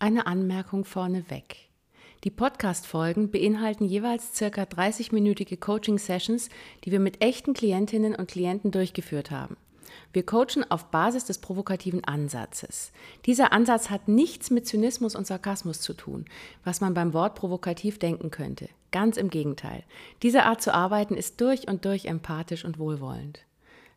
Eine Anmerkung vorneweg. Die Podcast-Folgen beinhalten jeweils circa 30-minütige Coaching-Sessions, die wir mit echten Klientinnen und Klienten durchgeführt haben. Wir coachen auf Basis des provokativen Ansatzes. Dieser Ansatz hat nichts mit Zynismus und Sarkasmus zu tun, was man beim Wort provokativ denken könnte. Ganz im Gegenteil. Diese Art zu arbeiten ist durch und durch empathisch und wohlwollend.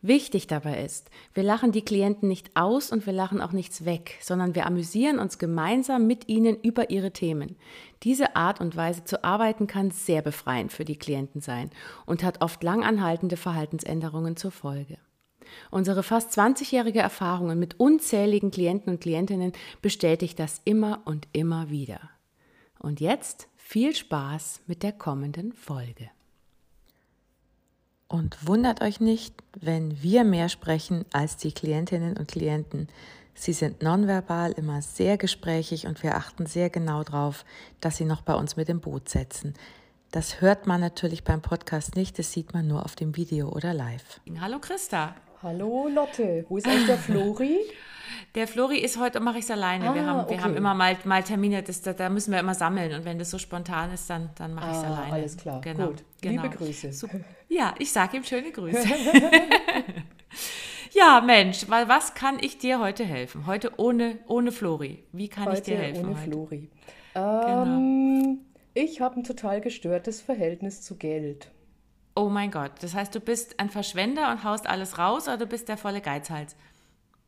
Wichtig dabei ist, wir lachen die Klienten nicht aus und wir lachen auch nichts weg, sondern wir amüsieren uns gemeinsam mit ihnen über ihre Themen. Diese Art und Weise zu arbeiten kann sehr befreiend für die Klienten sein und hat oft langanhaltende Verhaltensänderungen zur Folge. Unsere fast 20-jährige Erfahrungen mit unzähligen Klienten und Klientinnen bestätigt das immer und immer wieder. Und jetzt viel Spaß mit der kommenden Folge. Und wundert euch nicht, wenn wir mehr sprechen als die Klientinnen und Klienten. Sie sind nonverbal immer sehr gesprächig und wir achten sehr genau darauf, dass sie noch bei uns mit dem Boot setzen. Das hört man natürlich beim Podcast nicht, das sieht man nur auf dem Video oder live. Hallo Christa. Hallo Lotte, wo ist eigentlich der Flori? Der Flori ist heute, mache ich es alleine. Ah, wir, haben, okay. wir haben immer mal, mal Termine, das, da, da, müssen wir immer sammeln. Und wenn das so spontan ist, dann, dann mache ich es ah, alleine. Alles klar, genau, gut. Genau. Liebe Grüße. Super. Ja, ich sage ihm schöne Grüße. ja, Mensch, weil was kann ich dir heute helfen? Heute ohne, ohne Flori. Wie kann heute ich dir helfen? Ohne heute? Flori. Genau. Ähm, genau. Ich habe ein total gestörtes Verhältnis zu Geld. Oh mein Gott, das heißt, du bist ein Verschwender und haust alles raus oder du bist der volle Geizhals?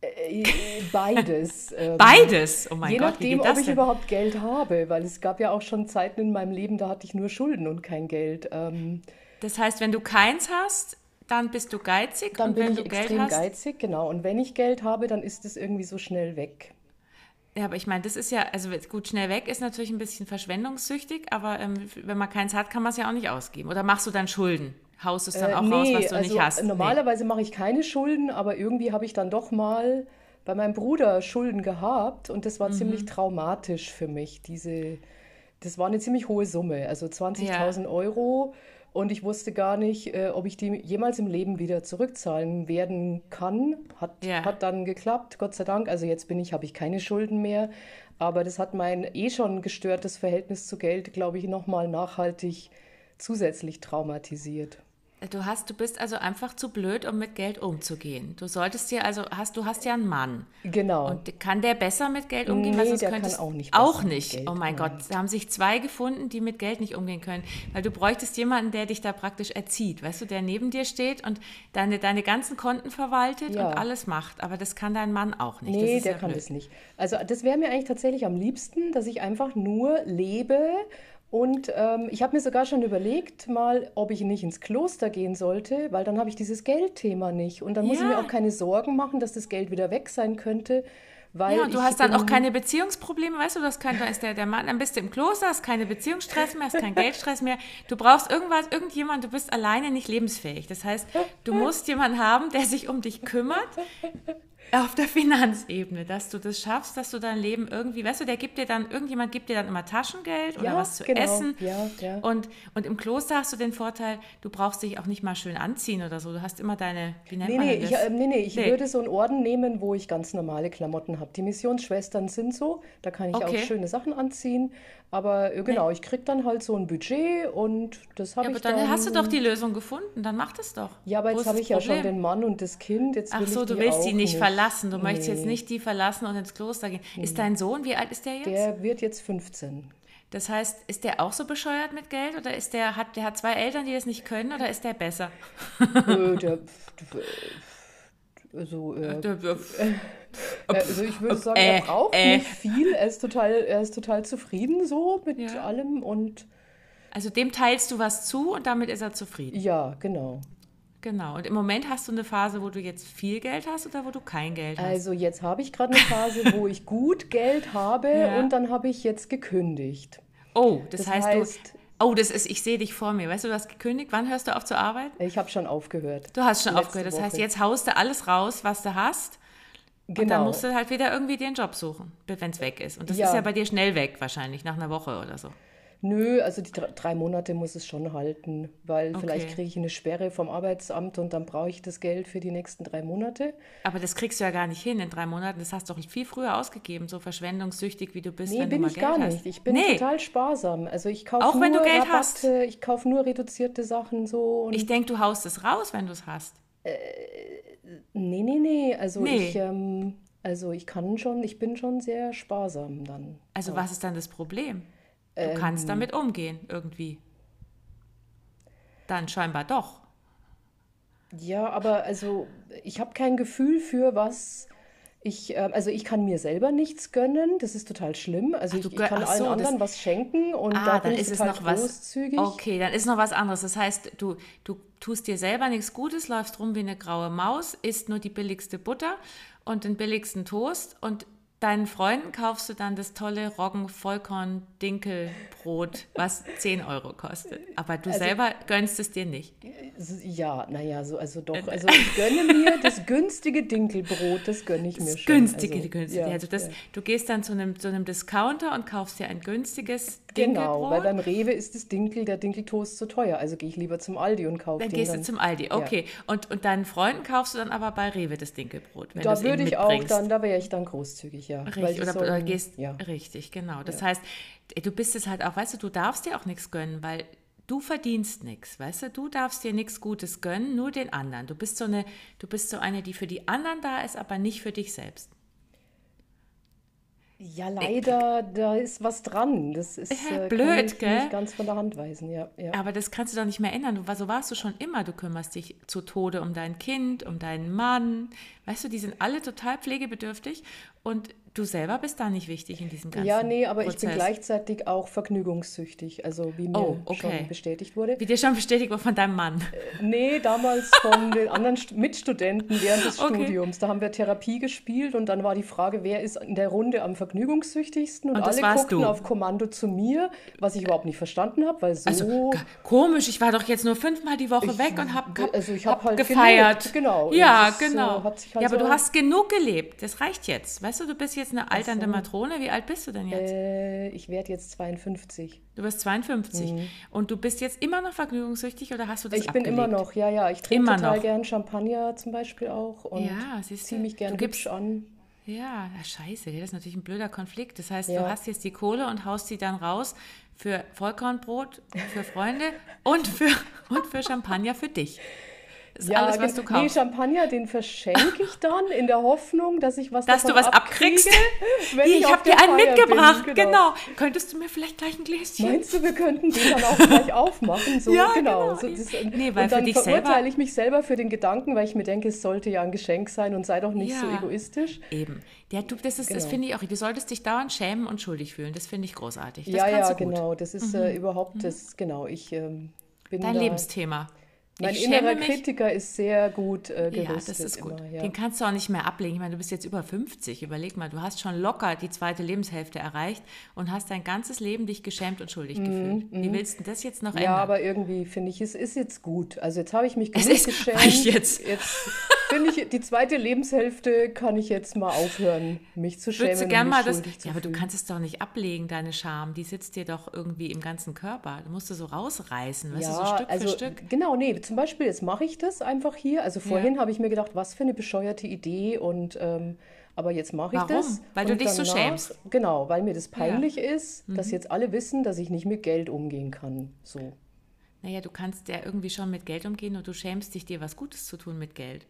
Äh, beides. Ähm, Beides? Oh mein Je Gott, nachdem, ob ich denn? überhaupt Geld habe, weil es gab ja auch schon Zeiten in meinem Leben, da hatte ich nur Schulden und kein Geld. Ähm, das heißt, wenn du keins hast, dann bist du geizig. Dann und bin wenn ich du extrem Geld hast, geizig, genau. Und wenn ich Geld habe, dann ist es irgendwie so schnell weg. Ja, aber ich meine, das ist ja, also gut, schnell weg ist natürlich ein bisschen verschwendungssüchtig, aber ähm, wenn man keins hat, kann man es ja auch nicht ausgeben. Oder machst du dann Schulden? Haust es dann äh, auch nee, raus, was du also nicht hast? Normalerweise nee. mache ich keine Schulden, aber irgendwie habe ich dann doch mal bei meinem Bruder Schulden gehabt und das war mhm. ziemlich traumatisch für mich. Diese, das war eine ziemlich hohe Summe, also 20.000 ja. Euro und ich wusste gar nicht, äh, ob ich die jemals im Leben wieder zurückzahlen werden kann. Hat, ja. hat dann geklappt, Gott sei Dank. Also jetzt bin ich, habe ich keine Schulden mehr. Aber das hat mein eh schon gestörtes Verhältnis zu Geld, glaube ich, nochmal nachhaltig zusätzlich traumatisiert. Du hast, du bist also einfach zu blöd, um mit Geld umzugehen. Du solltest dir also hast, du hast ja einen Mann. Genau. Und kann der besser mit Geld umgehen? Nee, der kann auch nicht. Auch nicht. Geld, oh mein nein. Gott, da haben sich zwei gefunden, die mit Geld nicht umgehen können, weil du bräuchtest jemanden, der dich da praktisch erzieht, weißt du, der neben dir steht und deine, deine ganzen Konten verwaltet ja. und alles macht. Aber das kann dein Mann auch nicht. Nee, der ja kann blöd. das nicht. Also das wäre mir eigentlich tatsächlich am liebsten, dass ich einfach nur lebe und ähm, ich habe mir sogar schon überlegt, mal, ob ich nicht ins Kloster gehen sollte, weil dann habe ich dieses Geldthema nicht. Und dann muss ja. ich mir auch keine Sorgen machen, dass das Geld wieder weg sein könnte. Weil ja, und du hast dann auch keine Beziehungsprobleme, weißt du, das kann, da ist der, der Mann, dann bist du im Kloster, hast keine Beziehungsstress mehr, hast keinen Geldstress mehr. Du brauchst irgendwas, irgendjemand, du bist alleine nicht lebensfähig. Das heißt, du musst jemanden haben, der sich um dich kümmert, auf der Finanzebene, dass du das schaffst, dass du dein Leben irgendwie, weißt du, der gibt dir dann, irgendjemand gibt dir dann immer Taschengeld oder ja, was zu genau. essen. Ja, ja. Und, und im Kloster hast du den Vorteil, du brauchst dich auch nicht mal schön anziehen oder so. Du hast immer deine, wie nennt nee, man nee, das? Ich, äh, nee, nee, ich nee. würde so einen Orden nehmen, wo ich ganz normale Klamotten habe. Die Missionsschwestern sind so, da kann ich okay. auch schöne Sachen anziehen. Aber äh, genau, nee. ich kriege dann halt so ein Budget und das habe ja, ich dann. Aber dann hast du doch die Lösung gefunden, dann mach das doch. Ja, aber jetzt habe ich ja schon den Mann und das Kind. Jetzt Ach so, du willst die nicht, verlassen. Du nee. möchtest jetzt nicht die verlassen und ins Kloster gehen. Nee. Ist dein Sohn, wie alt ist der jetzt? Der wird jetzt 15. Das heißt, ist der auch so bescheuert mit Geld oder ist der hat der hat zwei Eltern, die das nicht können oder ist der besser? Äh, der, also, äh, äh, also ich würde sagen, er braucht nicht viel. Er ist total, er ist total zufrieden so mit ja. allem und also dem teilst du was zu und damit ist er zufrieden. Ja, genau. Genau. Und im Moment hast du eine Phase, wo du jetzt viel Geld hast oder wo du kein Geld hast? Also jetzt habe ich gerade eine Phase, wo ich gut Geld habe ja. und dann habe ich jetzt gekündigt. Oh, das, das heißt, heißt, Oh, das ist, ich sehe dich vor mir. Weißt du, du hast gekündigt. Wann hörst du auf zu arbeiten? Ich habe schon aufgehört. Du hast schon aufgehört. Das heißt, Woche. jetzt haust du alles raus, was du hast. Und dann Genau. musst du halt wieder irgendwie den Job suchen, wenn es weg ist. Und das Ja. ist ja bei dir schnell weg, wahrscheinlich, nach einer Woche oder so. Nö, also die drei, Monate muss es schon halten, weil vielleicht Okay. kriege ich eine Sperre vom Arbeitsamt und dann brauche ich das Geld für die nächsten drei Monate. Aber das kriegst du ja gar nicht hin in drei Monaten. Das hast du doch viel früher ausgegeben, so verschwendungssüchtig wie du bist, Nee, wenn du bin mal ich Geld gar hast. nicht. Ich bin nee, total sparsam. Also ich kaufe Auch nur wenn du Geld Rabatte, hast? ich kaufe nur reduzierte Sachen so. Und ich denke, du haust es raus, wenn du es hast. nee, nee, nee. Also Nee. ich, ähm, also ich kann schon, ich bin schon sehr sparsam dann. Also was ist dann das Problem? Du Ähm. kannst damit umgehen, irgendwie. Dann scheinbar doch. Ja, aber also ich habe kein Gefühl für was. Ich, ähm, also ich kann mir selber nichts gönnen, das ist total schlimm. Also du ich, ich kann ach allen so, das- anderen was schenken und da Ah, bin dann ist es noch was. großzügig. Okay, dann ist noch was anderes. Das heißt, du, du tust dir selber nichts Gutes, läufst rum wie eine graue Maus, isst nur die billigste Butter und den billigsten Toast und deinen Freunden kaufst du dann das tolle Roggen-Vollkorn-Dinkelbrot, was 10 Euro kostet. Aber du Also selber gönnst es dir nicht. Ja, naja, so, also Äh, doch. Also ich gönne mir das günstige Dinkelbrot, das gönne ich mir Das schon. günstige, also, günstige. ja, also das, ja. du gehst dann zu einem, zu einem Discounter und kaufst dir ein günstiges Genau, weil Dinkelbrot. beim Rewe ist das Dinkel, der Dinkeltoast zu teuer. Also gehe ich lieber zum Aldi und kaufe Dann gehst dann. du zum Aldi, okay. Und, und deinen Freunden kaufst du dann aber bei Rewe das Dinkelbrot, Da würde ich auch dann, da wäre ich dann großzügig, ja. Richtig, oder, sollen- oder gehst, ja. richtig, genau. Das heißt, du bist es halt auch, weißt du, du darfst dir auch nichts gönnen, weil du verdienst nichts, weißt du, du darfst dir nichts Gutes gönnen, nur den anderen. Du bist so eine, du bist so eine, die für die anderen da ist, aber nicht für dich selbst. Ja, leider, da ist was dran. Das ist Ja, äh, blöd, gell? nicht ganz von der Hand weisen, ja. ja. Aber das kannst du doch nicht mehr ändern. Du, so warst du schon immer. Du kümmerst dich zu Tode um dein Kind, um deinen Mann. Weißt du, die sind alle total pflegebedürftig und du selber bist da nicht wichtig in diesem ganzen Ja, nee, aber ich bin Prozess. gleichzeitig auch vergnügungssüchtig, also wie mir Oh, okay. schon bestätigt wurde. Wie dir schon bestätigt wurde von deinem Mann. Nee, damals von den anderen St- Mitstudenten während des Okay. Studiums. Da haben wir Therapie gespielt und dann war die Frage, wer ist in der Runde am vergnügungssüchtigsten? Und, Und alle guckten du. auf Kommando zu mir, was ich überhaupt nicht verstanden habe, weil so. Also komisch, ich war doch jetzt nur fünfmal die Woche Ich- weg und hab, hab, also ich hab hab halt gefeiert. gelebt, genau. Ja, Das äh, genau. sich halt ja, aber so- du hast genug gelebt. Das reicht jetzt. Weißt du, du bist jetzt eine alternde so. Matrone. Wie alt bist du denn jetzt? Äh, ich werde jetzt 52. Du bist 52. Und du bist jetzt immer noch vergnügungssüchtig oder hast du das Mhm. Ich bin immer abgelegt? noch, ja, ja. Ich trinke Immer total noch. gern Champagner zum Beispiel auch und Ja, du, ziehe mich gern du gibst- hübsch an. Ja, scheiße, das ist natürlich ein blöder Konflikt. Das heißt, du Ja. hast jetzt die Kohle und haust sie dann raus für Vollkornbrot, für Freunde und für, und für Champagner für dich. Das ist alles, was du gen- nee, kaufst. Champagner, den verschenke ich dann in der Hoffnung, dass ich was Dass du was abkriegst. wenn Hier, ich ich habe dir einen Feier bin, mitgebracht, genau. genau. Könntest du mir vielleicht gleich ein Gläschen? Meinst du, wir könnten den dann auch gleich aufmachen? So, Ja, genau. genau. So, das, Nee, weil und dann verurteile ich mich selber für den Gedanken, weil ich mir denke, es sollte ja ein Geschenk sein und sei doch nicht so Ja. egoistisch. Eben. Ja, du, das ist, das Genau. finde ich auch. Du solltest dich dauernd schämen und schuldig fühlen. Das finde ich großartig. Das ja, ja. Mhm. genau. Das ist äh, überhaupt das, genau. Ich ähm, bin Dein da, Lebensthema. Mein ich innerer mich. Kritiker ist sehr gut äh, Ja, gerüstet. das ist gut. Immer, ja. Den kannst du auch nicht mehr ablegen. Ich meine, du bist jetzt über 50. Überleg mal, du hast schon locker die zweite Lebenshälfte erreicht und hast dein ganzes Leben dich geschämt und schuldig gefühlt. Wie willst du das jetzt noch Mhm, Ja, ändern? aber irgendwie finde ich, es ist jetzt gut. Also jetzt habe ich mich Es genug ist- geschämt. reicht jetzt. Jetzt finde ich, die zweite Lebenshälfte kann ich jetzt mal aufhören, mich zu schämen. Würdest du gern mal das. Ja, aber du kannst es doch nicht ablegen, deine Scham. Die sitzt dir doch irgendwie im ganzen Körper. Du musst du so rausreißen, weißt du, so Stück also für Stück. genau, nee, zum Beispiel jetzt mache ich das einfach hier. Also vorhin habe ich mir gedacht, was für eine bescheuerte Idee und ähm, aber jetzt mache ich Warum? das. Weil du dich so danach- schämst. Genau, weil mir das peinlich ist, Mhm. dass jetzt alle wissen, dass ich nicht mit Geld umgehen kann. So. Naja, du kannst ja irgendwie schon mit Geld umgehen und du schämst dich, dir was Gutes zu tun mit Geld.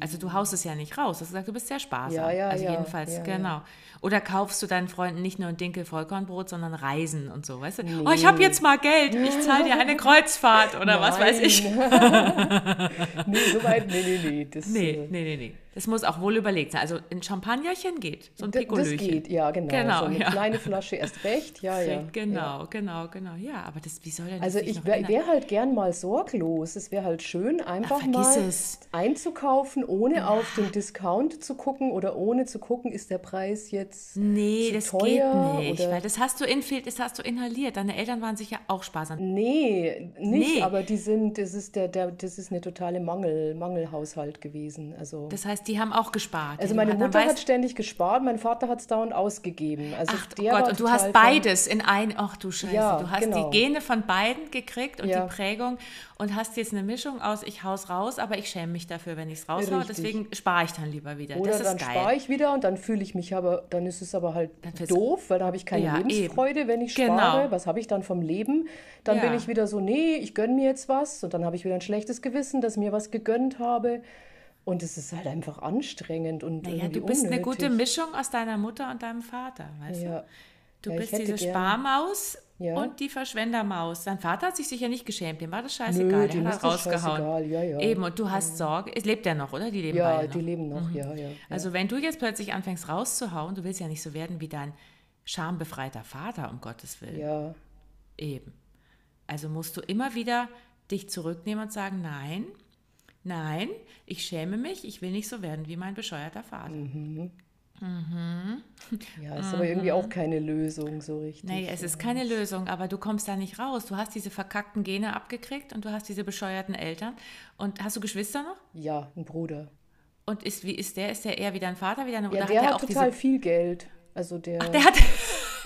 Also du haust es ja nicht raus. Du hast gesagt, du bist sehr sparsam. Ja, ja, also ja, jedenfalls, genau. Oder kaufst du deinen Freunden nicht nur ein Dinkel Vollkornbrot, sondern Reisen und so, weißt du? Oh, ich habe jetzt mal Geld, ich zahle dir eine Kreuzfahrt oder was weiß ich. Nein. nee, so weit, nee, nee, nee. Das, Nee, äh, nee, nee, nee. Das muss auch wohl überlegt sein. Also ein Champagnerchen geht, so ein Pikolöchen. Das geht, ja, genau. Genau, so eine ja. kleine Flasche erst recht, ja, ja. Genau, ja. genau, genau. Ja, aber das, wie soll denn das Also ich wäre wär halt gern mal sorglos. Es wäre halt schön, einfach vergiss mal es. einzukaufen, ohne auf den Discount zu gucken oder ohne zu gucken, ist der Preis jetzt Nee, das teuer geht nicht, oder weil das hast du infil das hast du inhaliert. Deine Eltern waren sicher auch sparsam. Nee, nicht, Nee. aber die sind, das ist der, der, das ist eine totale Mangel, Mangelhaushalt gewesen. Also, Das heißt, die haben auch gespart. also meine Mutter hat ständig gespart, mein Vater hat es dauernd ausgegeben. Also Ach der Gott, und du hast beides in ein, ach du Scheiße, Ja, du hast genau. die Gene von beiden gekriegt und Ja. die Prägung und hast jetzt eine Mischung aus, ich hau's raus, aber ich schäme mich dafür, wenn ich es raushaue, deswegen spare ich dann lieber wieder. Oder das ist dann spare ich wieder und dann fühle ich mich aber, dann ist es aber halt doof, weil da habe ich keine Ja, eben. Lebensfreude, wenn ich Genau. spare. Was habe ich dann vom Leben? Dann bin ich wieder so, nee, ich gönne mir jetzt was und dann habe ich wieder ein schlechtes Gewissen, dass mir was gegönnt habe. Und es ist halt einfach anstrengend und Naja, irgendwie du bist eine unnötig. gute Mischung aus deiner Mutter und deinem Vater, weißt Ja. du? Du Ja, bist diese gern- Sparmaus Ja. und die Verschwendermaus. Dein Vater hat sich sicher nicht geschämt, dem war das Nö, scheißegal, dem der hat das rausgehauen. ja, ja. Eben, und du hast Sorge. Es lebt ja noch, oder? Die leben Ja, beide die noch. leben noch, ja, ja. Also wenn du jetzt plötzlich anfängst rauszuhauen, du willst ja nicht so werden wie dein schambefreiter Vater, um Gottes Willen. ja. Eben. Also musst du immer wieder dich zurücknehmen und sagen, nein, nein, ich schäme mich, ich will nicht so werden wie mein bescheuerter Vater. Mhm. Ja, ist aber irgendwie auch keine Lösung so richtig. Mhm. Nee, es ist keine Lösung, aber du kommst da nicht raus. Du hast diese verkackten Gene abgekriegt und du hast diese bescheuerten Eltern. Und hast du Geschwister noch? Ja, ein Bruder. Und ist, wie ist der? Ist der eher wie dein Vater? Wie deine, Ja, oder der hat hat, auch total diese. viel Geld. Also der, Der hat,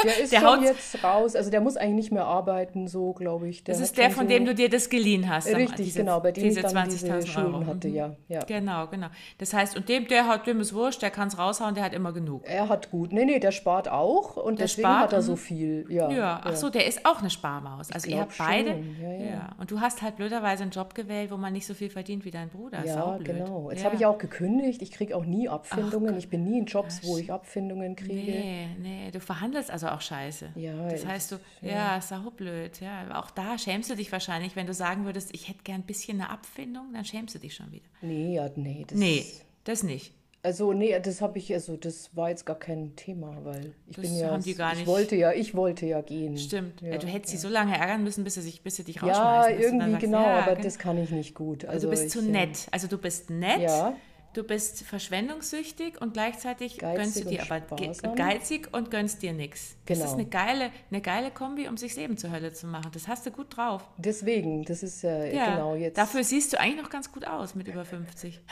der ist der schon jetzt raus. Also der muss eigentlich nicht mehr arbeiten, so glaube ich. Der das ist der, von so, dem du dir das geliehen hast. Richtig, diese- genau, bei dem diese ich dann diese 20.000 Schulden Euro. hatte, Mhm. ja. ja. Genau, genau. Das heißt, und dem, der hat, dem ist wurscht, der kann es raushauen, der hat immer genug. Er hat gut. Nee, nee, der spart auch und Der deswegen spart, hat er mhm. so viel. Ja, Ja, ach so, der ist auch eine Sparmaus. Also ihr habt beide. schon, ja, ja. Und du hast halt blöderweise einen Job gewählt, wo man nicht so viel verdient wie dein Bruder. Ja, genau. Jetzt ja. habe ich auch gekündigt. Ich kriege auch nie Abfindungen. ich bin nie in Jobs, wo ich Abfindungen kriege. Nee, nee, du verhandelst also auch scheiße. Ja, das ich- heißt, du, ja, saublöd. Ja, auch da schämst du dich wahrscheinlich, wenn du sagen würdest, ich hätte gern ein bisschen eine Abfindung, dann schämst du dich schon wieder. Nee, ja, nee. Das Nee, das nicht. also, nee, das habe ich, also das war jetzt gar kein Thema, weil ich Das bin ja, haben die gar ich nicht. wollte ja, ich wollte ja gehen. Stimmt. Ja, du hättest ja. sie so lange ärgern müssen, bis sie, sich, bis sie dich Ja, rausschmeißen. dann irgendwie sagst, genau, ja, aber genau. das kann ich nicht gut. Also du bist ich, zu äh, nett. Also du bist nett, Ja. Du bist verschwendungssüchtig und gleichzeitig Geizig gönnst du dir aber sparsam. geizig und gönnst dir nichts. Das Genau. ist eine geile, eine geile Kombi, um sich das Leben zur Hölle zu machen. Das hast du gut drauf. Deswegen, das ist ja, Ja, genau jetzt. Dafür siehst du eigentlich noch ganz gut aus mit über 50.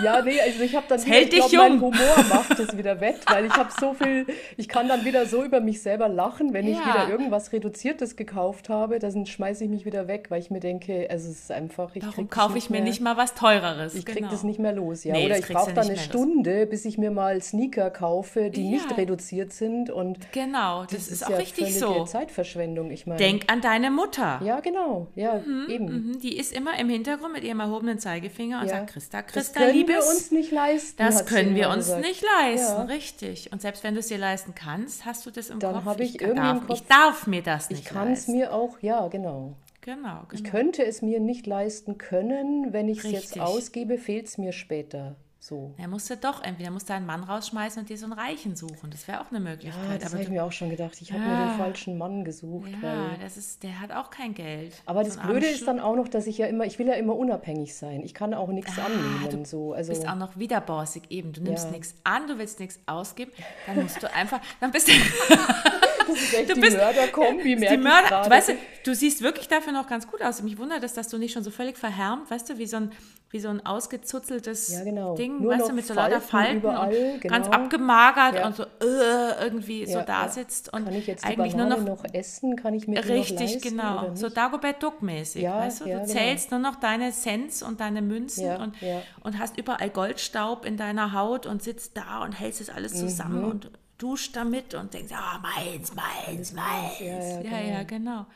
Ja, nee, also ich habe dann wieder, hält ich dich glaub, mein. Humor macht es wieder wett, weil ich habe so viel, ich kann dann wieder so über mich selber lachen, wenn ich Ja. wieder irgendwas Reduziertes gekauft habe, dann schmeiße ich mich wieder weg, weil ich mir denke, also es ist einfach, ich das kaufe ich mir mehr, nicht mal was Teureres? ich krieg Genau. das nicht mehr los, ja. Nee, Oder das ich brauche dann nicht eine. Stunde, bis ich mir mal Sneaker kaufe, die Ja. nicht reduziert sind und Genau, das, das ist, auch ja richtig so. Zeitverschwendung, ich meine. Denk an deine Mutter. Ja, genau, ja, eben. Mhm, Die ist immer im Hintergrund mit ihrem erhobenen Zeigefinger und Ja. sagt, Christa, Das Christa, können wir uns nicht leisten. Das können wir uns gesagt. nicht leisten, richtig. Und selbst wenn du es dir leisten kannst, hast du das im Dann Kopf. habe ich kann- irgendwie im darf, Kopf, ich darf mir das Ich nicht kann es leisten. mir auch, ja, genau. Genau, Ich genau. könnte es mir nicht leisten können, wenn ich es jetzt ausgebe, fehlt es mir später. So. Er musste doch, entweder musst du einen Mann rausschmeißen und dir so einen Reichen suchen. Das wäre auch eine Ja, Möglichkeit. das aber habe ich mir auch schon gedacht. Ich habe mir Ja. den falschen Mann gesucht. ja, das ist, der hat auch kein Geld. aber das So armer Blöde ist dann auch noch, dass ich ja immer, ich will ja immer unabhängig sein. Ich kann auch nichts Ah, annehmen. du so. also, bist auch noch wieder bossig eben. Du nimmst Ja. nichts an, du willst nichts ausgeben, dann musst du einfach, dann bist du, das ist echt du die bist- Mörderkombi, die Mörder, du weißt, du, siehst wirklich dafür noch ganz gut aus. Mich wundert es, dass du nicht schon so völlig verhärmt, weißt du, wie so ein, wie so ein ausgezuzeltes Ja, genau. Ding, Nur weißt du, mit so lauter Falten überall, und ganz genau. abgemagert Ja. und so äh, irgendwie so Ja, da ja. sitzt und kann ich jetzt eigentlich nur noch noch, essen? Kann ich mir Richtig, leisten genau. So? Dagobert Duck-mäßig. Weißt du? du genau. zählst nur noch deine Cents und deine Münzen und, und hast überall Goldstaub in deiner Haut und sitzt da und hältst es alles zusammen Mhm. und duscht damit und denkst, ah, meins, meins, meins. Ja, ja, ja, ja, genau.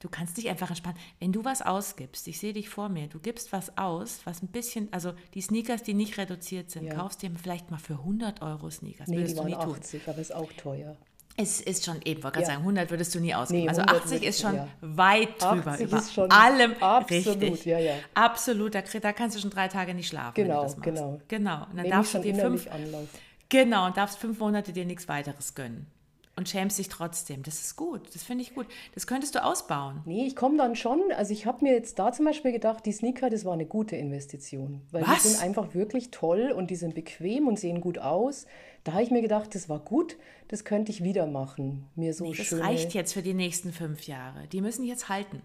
Du kannst dich einfach entspannen. Wenn du was ausgibst, ich sehe dich vor mir, du gibst was aus, was ein bisschen, also die Sneakers, die nicht reduziert sind, Ja. kaufst dir vielleicht mal für 100 Euro Sneakers. Nee, die Würdest du waren nie tun. 80, aber ist auch teuer. Es ist schon eben, wollte gerade Ja. sagen, 100 würdest du nie ausgeben. Nee, also 100 80 ist schon ja. weit drüber 80 über ist schon allem absolut, richtig. ja, ja. Absolut, da, da kannst du schon drei Tage nicht schlafen, wenn Genau, du das machst. genau. Genau, und dann Nehme darfst du dir fünf, Anlauf. Genau, und darfst fünf Monate dir nichts weiteres gönnen. Und schämst dich trotzdem. Das ist gut, das finde ich gut. Das könntest du ausbauen. Nee, ich komme dann schon. Also ich habe mir jetzt da zum Beispiel gedacht, die Sneaker, das war eine gute Investition. Weil Was? die sind einfach wirklich toll und die sind bequem und sehen gut aus. Da habe ich mir gedacht, das war gut, das könnte ich wieder machen. Mir so Das schöne... reicht jetzt für die nächsten fünf Jahre. Die müssen jetzt halten.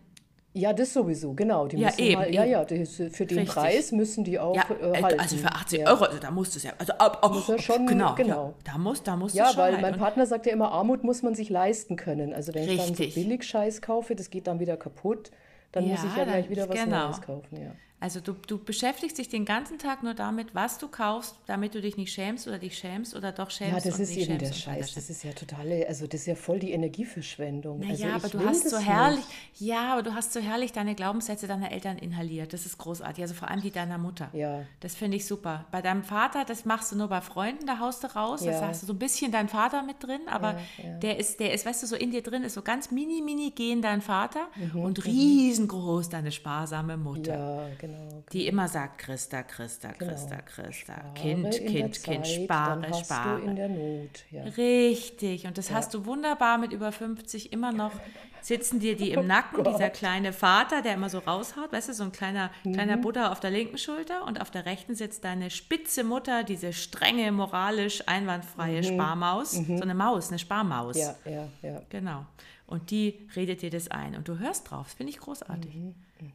Ja, das sowieso, genau. Die Ja, müssen eben, mal, ja, eben. ja, das, für den Richtig. Preis müssen die auch Ja, äh, äh, halten. also für 80 ja. Euro, also da musst du es ja. Also, ab, ab, Muss er schon- genau, genau. Ja, da muss, da musst du Ja, weil halten. mein Partner sagt ja immer, Armut muss man sich leisten können. Also wenn ich dann so Richtig. billig Scheiß kaufe, das geht dann wieder kaputt, dann muss Ja, ich ja gleich wieder was genau. Neues kaufen. Ja. Also du, du beschäftigst dich den ganzen Tag nur damit, was du kaufst, damit du dich nicht schämst oder dich schämst oder doch schämst Ja, das und ist nicht eben der Scheiß. Das ist ja totale, also das ist ja voll die Energieverschwendung. also Naja, ich aber du hast so nicht. herrlich, ja, aber du hast so herrlich deine Glaubenssätze deiner Eltern inhaliert. Das ist großartig. Also vor allem die deiner Mutter. Ja. Das finde ich super. Bei deinem Vater, das machst du nur bei Freunden, da haust du raus. Da Ja. hast du so ein bisschen deinen Vater mit drin, aber der ist, der ist, weißt du, so in dir drin ist so ganz mini, mini gehen dein Vater und riesengroß deine sparsame Mutter. Mhm, Ja, genau. Die immer sagt, Christa, Christa, Christa, Christa. Spare Kind, Kind, Kind, Zeit, spare, dann hast spare. du in der Not. Ja. Richtig, und das hast du wunderbar mit über 50 immer noch. Sitzen dir die im Nacken, dieser kleine Vater, der immer so raushaut, weißt du, so ein kleiner, kleiner Buddha auf der linken Schulter und auf der rechten sitzt deine spitze Mutter, diese strenge, moralisch einwandfreie Sparmaus, so eine Maus, eine Sparmaus. ja, ja, ja. Genau. Und die redet dir das ein und du hörst drauf. Das finde ich großartig.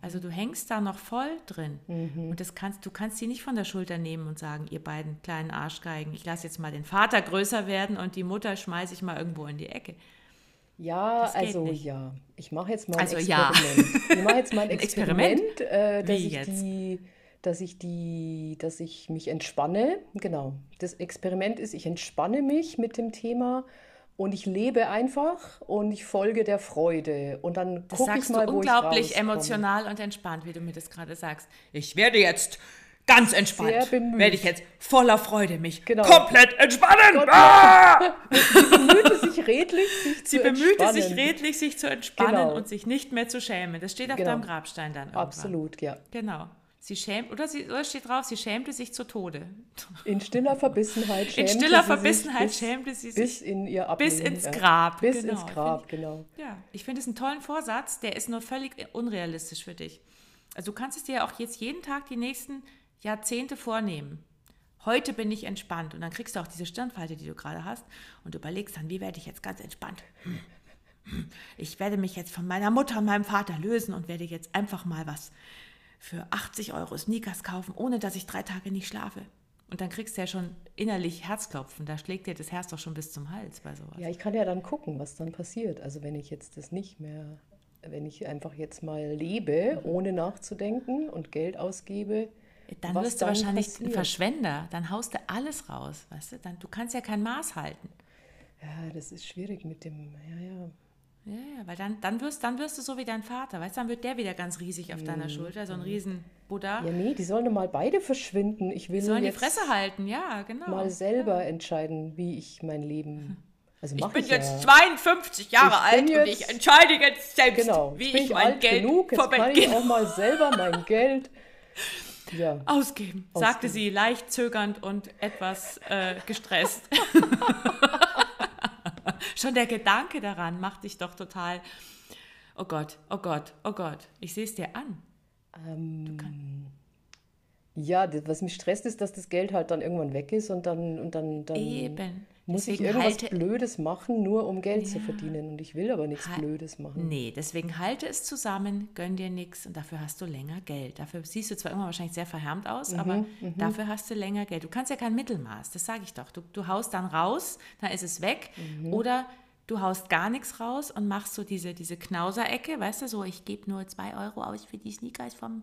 Also du hängst da noch voll drin. Und das kannst, du kannst sie nicht von der Schulter nehmen und sagen, ihr beiden kleinen Arschgeigen, ich lasse jetzt mal den Vater größer werden und die Mutter schmeiße ich mal irgendwo in die Ecke. Ja, also nicht. ja. Ich mache jetzt mal ein Also ja. Experiment. Ich mache jetzt mal ein Experiment? Experiment, äh, dass, Wie ich jetzt? die, dass ich die, dass ich mich entspanne. Genau. Das Experiment ist, ich entspanne mich mit dem Thema und ich lebe einfach und ich folge der Freude. Und dann Das gucke ich sagst mal, du unglaublich emotional und entspannt, wie du mir das gerade sagst. Ich werde jetzt ganz entspannt, Sehr bemüht. werde ich jetzt voller Freude mich Genau. komplett entspannen. Gott, Ah! Sie bemühte sich redlich, sich Sie zu bemühte sich entspannen. redlich, sich zu entspannen Genau. und sich nicht mehr zu schämen. Das steht auf Genau. deinem Grabstein dann irgendwann. Absolut, ja. Genau. Sie schämt, oder, sie, oder steht drauf, sie schämte sich zu Tode. In stiller Verbissenheit In schämte stiller sie Verbissenheit sich schämte sie bis, sich bis in ihr bis Ableben, ins ja. Grab. Bis genau. ins Grab, genau. Ja, ich finde es einen tollen Vorsatz, der ist nur völlig unrealistisch für dich. Also du kannst es dir auch jetzt jeden Tag die nächsten Jahrzehnte vornehmen. Heute bin ich entspannt und dann kriegst du auch diese Stirnfalte, die du gerade hast und überlegst dann, wie werde ich jetzt ganz entspannt? Hm. Ich werde mich jetzt von meiner Mutter und meinem Vater lösen und werde jetzt einfach mal was für 80 Euro Sneakers kaufen, ohne dass ich drei Tage nicht schlafe. Und dann kriegst du ja schon innerlich Herzklopfen. Da schlägt dir das Herz doch schon bis zum Hals bei sowas. Ja, ich kann ja dann gucken, was dann passiert. Also wenn ich jetzt das nicht mehr, wenn ich einfach jetzt mal lebe, ohne nachzudenken und Geld ausgebe, Dann wirst du dann wahrscheinlich ein passiert. Verschwender. Dann haust du alles raus, weißt du? Dann, du kannst ja kein Maß halten. Ja, das ist schwierig mit dem, ja, ja. Ja, ja, weil dann, dann, wirst, dann wirst du so wie dein Vater, weißt du? Dann wird der wieder ganz riesig auf deiner Schulter, so ein riesen Buddha. Mhm. Ja, nee, die sollen doch mal beide verschwinden. Ich will Die sollen die Fresse halten, ja, genau. mal selber entscheiden, wie ich mein Leben, also ich bin ich jetzt ja. 52 Jahre Ich alt und jetzt- ich entscheide jetzt selbst, Genau, wie ich ich mein alt Geld genug, jetzt kann ich auch mal selber mein Geld, ja. Ausgeben, sagte Ausgeben. sie leicht zögernd und etwas äh, gestresst. Schon der Gedanke daran macht dich doch total. Oh Gott, oh Gott, oh Gott, ich sehe es dir an. Ja, das, was mich stresst, ist, dass das Geld halt dann irgendwann weg ist und dann, und dann, dann Eben. Muss ich Deswegen irgendwas halte- Blödes machen, nur um Geld zu Ja. verdienen. Und ich will aber nichts Ha- Blödes machen. Nee, deswegen halte es zusammen, gönn dir nichts und dafür hast du länger Geld. Dafür siehst du zwar immer wahrscheinlich sehr verhärmt aus, Mhm, aber dafür hast du länger Geld. Du kannst ja kein Mittelmaß, das sage ich doch. Du, du haust dann raus, dann ist es weg. Mhm. Oder du haust gar nichts raus und machst so diese, diese Knauserecke, weißt du, so ich gebe nur zwei Euro aus für die Sneakers vom,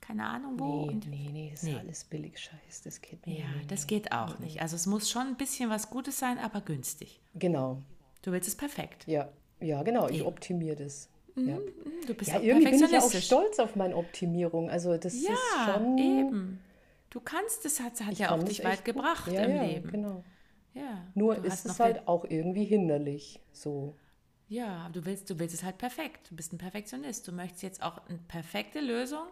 keine Ahnung wo. Nee, und nee, nee, das Nee. ist alles billig Scheiß. Das geht nicht. ja, das geht auch nicht. Also es muss schon ein bisschen was Gutes sein, aber günstig. Genau. Du willst es perfekt. Ja, ja, genau. Ich optimiere das. Ja, Du bist ja auch irgendwie bin ich ja auch stolz auf meine Optimierung. Also das ist Ja, schon. eben. Du kannst, das hat, hat ich ja auch das dich weit gut. gebracht ja, im ja, Leben. Genau. Ja. Nur ist es halt auch irgendwie hinderlich. So. Ja, aber du willst, du willst es halt perfekt. Du bist ein Perfektionist. Du möchtest jetzt auch eine perfekte Lösung,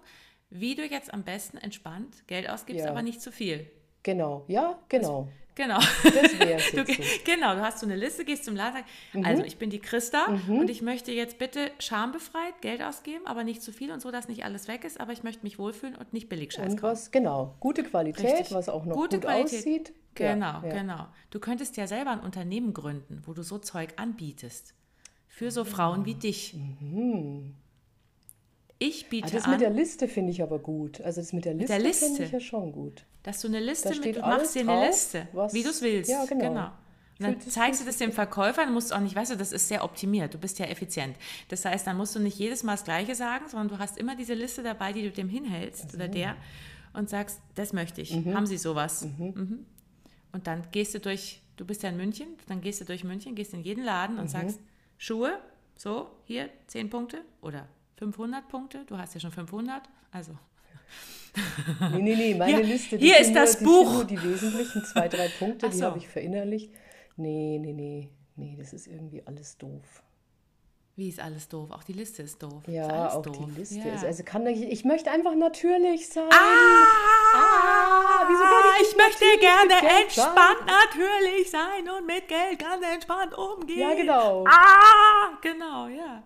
wie du jetzt am besten entspannt Geld ausgibst, Ja. aber nicht zu viel. Genau. Ja, genau. Genau. Das wäre es Du, genau, du hast so eine Liste, gehst zum Laden, sagst, also ich bin die Christa und ich möchte jetzt bitte schambefreit Geld ausgeben, aber nicht zu viel und so, dass nicht alles weg ist, aber ich möchte mich wohlfühlen und nicht billig Scheiß kaufen. was, genau, gute Qualität, Richtig. was auch noch Gute gut Qualität. aussieht. Genau, ja, ja. genau. Du könntest ja selber ein Unternehmen gründen, wo du so Zeug anbietest. Für so Frauen wie dich. Ich biete das an, mit der Liste finde ich aber gut. Also das mit der Liste, der finde Liste. ich ja schon gut. dass du eine Liste mit, du machst dir eine Liste, was- wie du es willst. Ja, genau. Und dann zeigst du das dem Verkäufer, dann musst du auch nicht, weißt du, das ist sehr optimiert, du bist ja effizient. Das heißt, dann musst du nicht jedes Mal das Gleiche sagen, sondern du hast immer diese Liste dabei, die du dem hinhältst oder der und sagst, das möchte ich. Mhm. Haben sie sowas? Mhm. Und dann gehst du durch, du bist ja in München, dann gehst du durch München, gehst in jeden Laden Mhm. und sagst, Schuhe, so, hier 10 Punkte oder 500 Punkte, du hast ja schon 500, also Nee, nee, nee, meine Hier- Liste, hier ist nur, das Buch. nur die wesentlichen zwei, drei Punkte, Ach die so. habe ich verinnerlicht. Nee, nee, nee, nee, das ist irgendwie alles doof. wie ist alles doof? Auch die Liste ist doof. ist Ja, alles auch doof. die Liste Ja. ist, also kann ich, ich möchte einfach natürlich sein. Ah, wieso kann ich ich möchte gerne entspannt natürlich sein und mit Geld ganz entspannt umgehen. Ja, genau. Ah, genau, ja.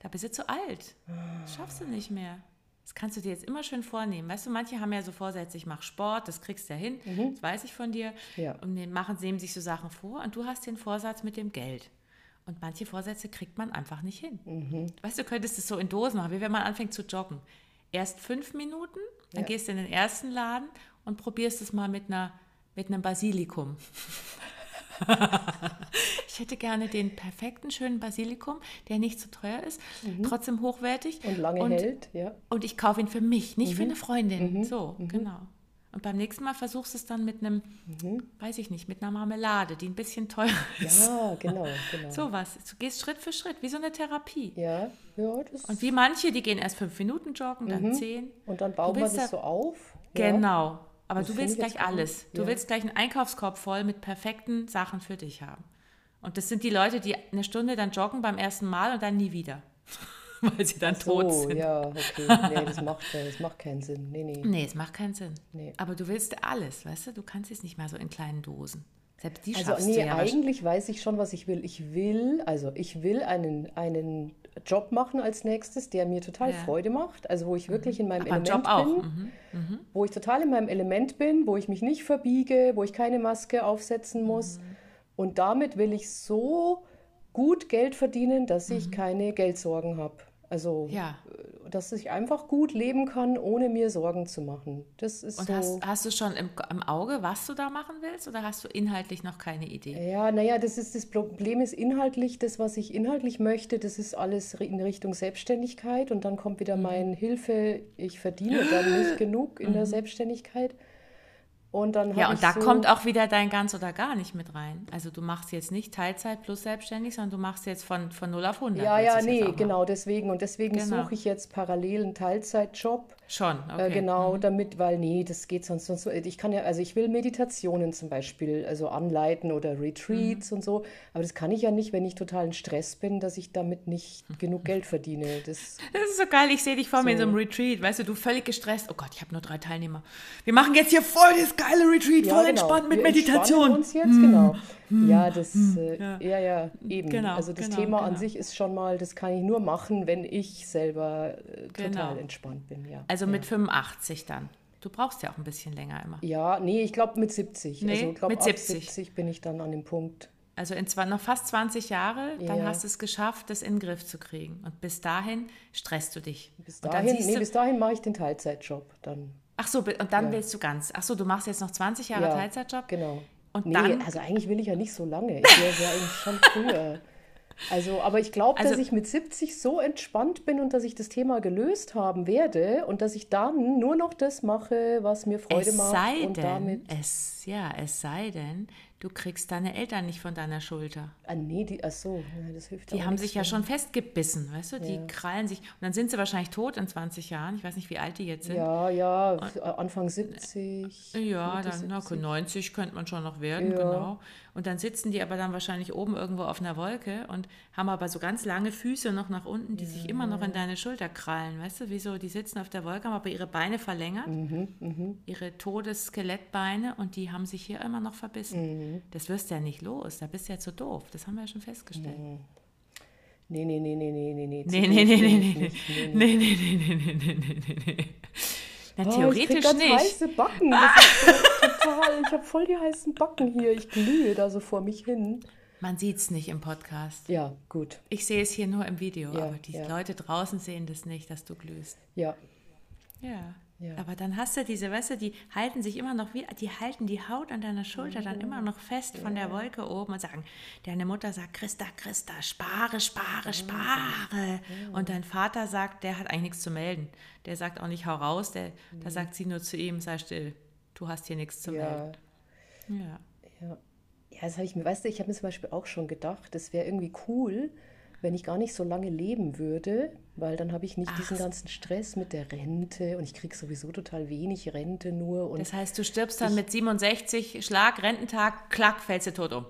Da bist du zu alt. Das schaffst du nicht mehr. Das kannst du dir jetzt immer schön vornehmen. Weißt du, manche haben ja so Vorsätze, ich mache Sport, das kriegst du ja hin, das weiß ich von dir. Mhm. Ja. Und die machen, nehmen sich so Sachen vor und du hast den Vorsatz mit dem Geld. Und manche Vorsätze kriegt man einfach nicht hin. Mhm. Weißt du, du könntest es so in Dosen machen, wie wenn man anfängt zu joggen. Erst fünf Minuten, dann Ja. gehst du in den ersten Laden und probierst es mal mit, einer, mit einem Basilikum. ich hätte gerne den perfekten, schönen Basilikum, der nicht zu teuer ist, trotzdem hochwertig. Mhm. Und lange hält, ja. Und ich kaufe ihn für mich, nicht für Mhm. eine Freundin. So, genau. Und beim nächsten Mal versuchst du es dann mit einem, Mhm. weiß ich nicht, mit einer Marmelade, die ein bisschen teurer ist. Ja, genau, genau. So was. Du gehst Schritt für Schritt, wie so eine Therapie. Ja, ja, das Und wie manche, die gehen erst fünf Minuten joggen, dann zehn. Und dann baut man willst das da- so auf. Ja. Genau. Aber Das du willst gleich alles. Du Ja. willst gleich einen Einkaufskorb voll mit perfekten Sachen für dich haben. Und das sind die Leute, die eine Stunde dann joggen beim ersten Mal und dann nie wieder. Weil sie dann tot So, sind. ja, okay. Nee, das macht, das macht keinen Sinn. Nee, nee. Nee, es macht keinen Sinn. Nee. Aber du willst alles, weißt du? Du kannst es nicht mehr so in kleinen Dosen. Selbst die Also schaffst nee, du ja eigentlich weiß ich schon, was ich will. Ich will, also ich will einen, einen Job machen als nächstes, der mir total Ja. Freude macht. Also wo ich wirklich in meinem Beim Element bin. Mhm. Wo ich total in meinem Element bin, wo ich mich nicht verbiege, wo ich keine Maske aufsetzen muss. Und damit will ich so gut Geld verdienen, dass ich keine Geldsorgen habe. Also, Ja. Dass ich einfach gut leben kann, ohne mir Sorgen zu machen. Das ist Und so. hast, hast du schon im, im Auge, was du da machen willst? Oder hast du inhaltlich noch keine Idee? Ja, naja, das ist das Problem ist inhaltlich, das, was ich inhaltlich möchte, das ist alles in Richtung Selbstständigkeit und dann kommt wieder mein Hilfe, ich verdiene dann nicht genug in der Selbstständigkeit. Und dann Ja, und ich da so, kommt auch wieder dein ganz oder gar nicht mit rein. Also du machst jetzt nicht Teilzeit plus selbstständig, sondern du machst jetzt von, von 0 auf 100. Ja, ja, nee, genau, deswegen. Und deswegen Genau. suche ich jetzt parallel einen Teilzeitjob. Schon, okay. Äh, genau, damit, weil nee, das geht sonst, sonst so. Ich kann ja, also ich will Meditationen zum Beispiel, also anleiten oder Retreats Mhm. und so, aber das kann ich ja nicht, wenn ich total in Stress bin, dass ich damit nicht genug Geld verdiene. Das, Das ist so geil, ich sehe dich vor mir in so So. einem Retreat, weißt du, du völlig gestresst. Oh Gott, ich habe nur drei Teilnehmer. Wir machen jetzt hier voll das geile Retreat, voll entspannt mit genau. Wir Meditation. uns jetzt, genau. Ja, das, äh, ja. ja. ja, eben. Genau, also das genau, Thema an genau. sich ist schon mal, das kann ich nur machen, wenn ich selber äh, total Genau. entspannt bin, ja. Also ja. mit 85 dann. Du brauchst ja auch ein bisschen länger immer. Ja, nee, ich glaube mit 70. Nee, also ich glaube mit ab 70. 70 bin ich dann an dem Punkt. Also in zwei, noch fast 20 Jahre, dann Ja. hast du es geschafft, das in den Griff zu kriegen. Und bis dahin stresst du dich. Bis dahin, nee, du, bis dahin mache ich den Teilzeitjob dann. ach so, und dann Ja. willst du ganz. Ach so, du machst jetzt noch 20 Jahre Ja, Teilzeitjob. Genau. Und nee, dann- also eigentlich will ich ja nicht so lange. Ich will ja eigentlich schon früher. Also, aber ich glaube, Also- dass ich mit 70 so entspannt bin und dass ich das Thema gelöst haben werde und dass ich dann nur noch das mache, was mir Freude Es macht sei und denn, damit. es, ja, es sei denn, Du kriegst deine Eltern nicht von deiner Schulter. Ah, nee, die, ach so, ja, das hilft Die haben sich ja schon festgebissen, weißt du? Die Ja. krallen sich. Und dann sind sie wahrscheinlich tot in 20 Jahren. Ich weiß nicht, wie alt die jetzt sind. Ja, ja, Anfang 70. Ja, dann na, 70. 90 könnte man schon noch werden, Ja. genau. Und dann sitzen die aber dann wahrscheinlich oben irgendwo auf einer Wolke und haben aber so ganz lange Füße noch nach unten, die sich immer noch in deine Schulter krallen, weißt du? Wieso? Die sitzen auf der Wolke, haben aber ihre Beine verlängert, Mhm, ihre Todesskelettbeine und die haben sich hier immer noch verbissen. Mhm. Das wirst du ja nicht los, da bist du ja zu doof. Das haben wir ja schon festgestellt. Nee, nee, nee, nee, nee, nee, nee. zu Nee, nee, doof nee, bin nee, ich nee, nicht. Nee, nee. nee, nee, nee, nee, nee, nee, nee, nee, nee. Na, Oh, ich krieg theoretisch ganz nicht. heiße Backen. Das ist so total. Ich habe voll die heißen Backen hier. Ich glühe da so vor mich hin. Man sieht es nicht im Podcast. Ja, gut. Ich sehe es hier nur im Video, Ja, aber die ja. Leute draußen sehen das nicht, dass du glühst. Ja. Ja. Ja. Aber dann hast du diese, weißt du, die halten sich immer noch wie, die halten die Haut an deiner Schulter dann immer noch fest von der Wolke oben und sagen, deine Mutter sagt, Christa, Christa, spare, spare, spare. Und dein Vater sagt, der hat eigentlich nichts zu melden. Der sagt auch nicht, hau raus, der, da sagt sie nur zu ihm, sei still, du hast hier nichts zu Ja. melden. Ja. Ja, ja das habe ich mir, weißt du, ich habe mir zum Beispiel auch schon gedacht, das wäre irgendwie cool, wenn ich gar nicht so lange leben würde, weil dann habe ich nicht diesen ganzen Stress mit der Rente und ich kriege sowieso total wenig Rente nur und Das heißt, du stirbst dann mit 67, Schlag, Rententag, klack, fällst du tot um.